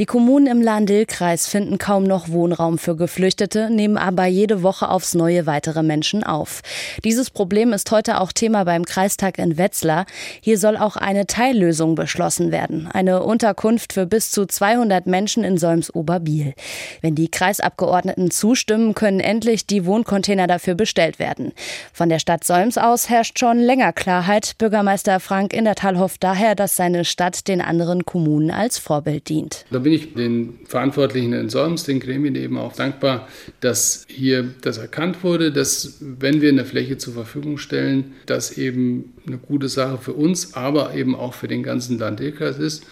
Die Kommunen im Lahn-Dill-Kreis finden kaum noch Wohnraum für Geflüchtete, nehmen aber jede Woche aufs Neue weitere Menschen auf. Dieses Problem ist heute auch Thema beim Kreistag in Wetzlar. Hier soll auch eine Teillösung beschlossen werden. Eine Unterkunft für bis zu 200 Menschen in Solms-Oberbiel. Wenn die Kreisabgeordneten zustimmen, können endlich die Wohncontainer dafür bestellt werden. Von der Stadt Solms aus herrscht schon länger Klarheit. Bürgermeister Frank Indertal hofft daher, dass seine Stadt den anderen Kommunen als Vorbild dient. Da bin ich den Verantwortlichen in Solms, den Gremien eben auch dankbar, dass hier das erkannt wurde, dass wenn wir eine Fläche zur Verfügung stellen, das eben eine gute Sache für uns, aber eben auch für den ganzen Landkreis ist.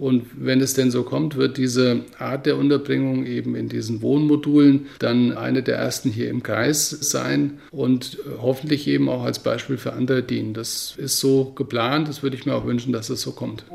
Und wenn es denn so kommt, wird diese Art der Unterbringung eben in diesen Wohnmodulen dann eine der ersten hier im Kreis sein und hoffentlich eben auch als Beispiel für andere dienen. Das ist so geplant, das würde ich mir auch wünschen, dass es so kommt.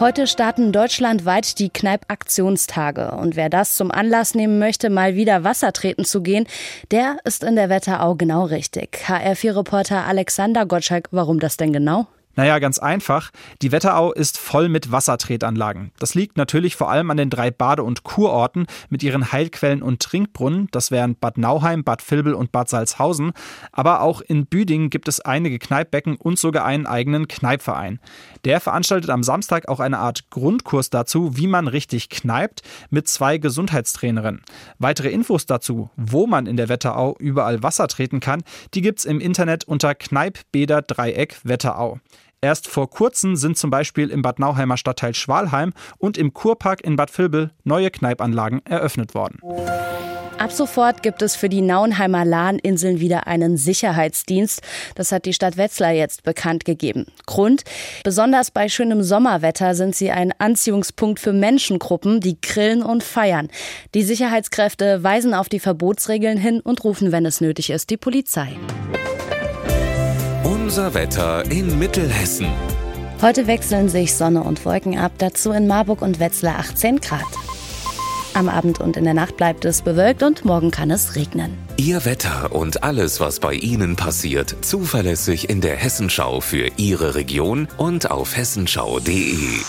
Heute starten deutschlandweit die Kneipp-Aktionstage. Und wer das zum Anlass nehmen möchte, mal wieder Wasser treten zu gehen, der ist in der Wetterau genau richtig. HR4-Reporter Alexander Gottschalk, warum das denn genau? Naja, ganz einfach. Die Wetterau ist voll mit Wassertretanlagen. Das liegt natürlich vor allem an den drei Bade- und Kurorten mit ihren Heilquellen und Trinkbrunnen. Das wären Bad Nauheim, Bad Vilbel und Bad Salzhausen. Aber auch in Büdingen gibt es einige Kneippbecken und sogar einen eigenen Kneipverein. Der veranstaltet am Samstag auch eine Art Grundkurs dazu, wie man richtig kneipt, mit zwei Gesundheitstrainerinnen. Weitere Infos dazu, wo man in der Wetterau überall Wasser treten kann, die gibt's im Internet unter Kneippbäder Dreieck Wetterau. Erst vor kurzem sind zum Beispiel im Bad Nauheimer Stadtteil Schwalheim und im Kurpark in Bad Vilbel neue Kneipanlagen eröffnet worden. Ab sofort gibt es für die Nauenheimer Lahninseln wieder einen Sicherheitsdienst. Das hat die Stadt Wetzlar jetzt bekannt gegeben. Grund? Besonders bei schönem Sommerwetter sind sie ein Anziehungspunkt für Menschengruppen, die grillen und feiern. Die Sicherheitskräfte weisen auf die Verbotsregeln hin und rufen, wenn es nötig ist, die Polizei. Unser Wetter in Mittelhessen. Heute wechseln sich Sonne und Wolken ab, dazu in Marburg und Wetzlar 18 Grad. Am Abend und in der Nacht bleibt es bewölkt und morgen kann es regnen. Ihr Wetter und alles, was bei Ihnen passiert, zuverlässig in der Hessenschau für Ihre Region und auf hessenschau.de.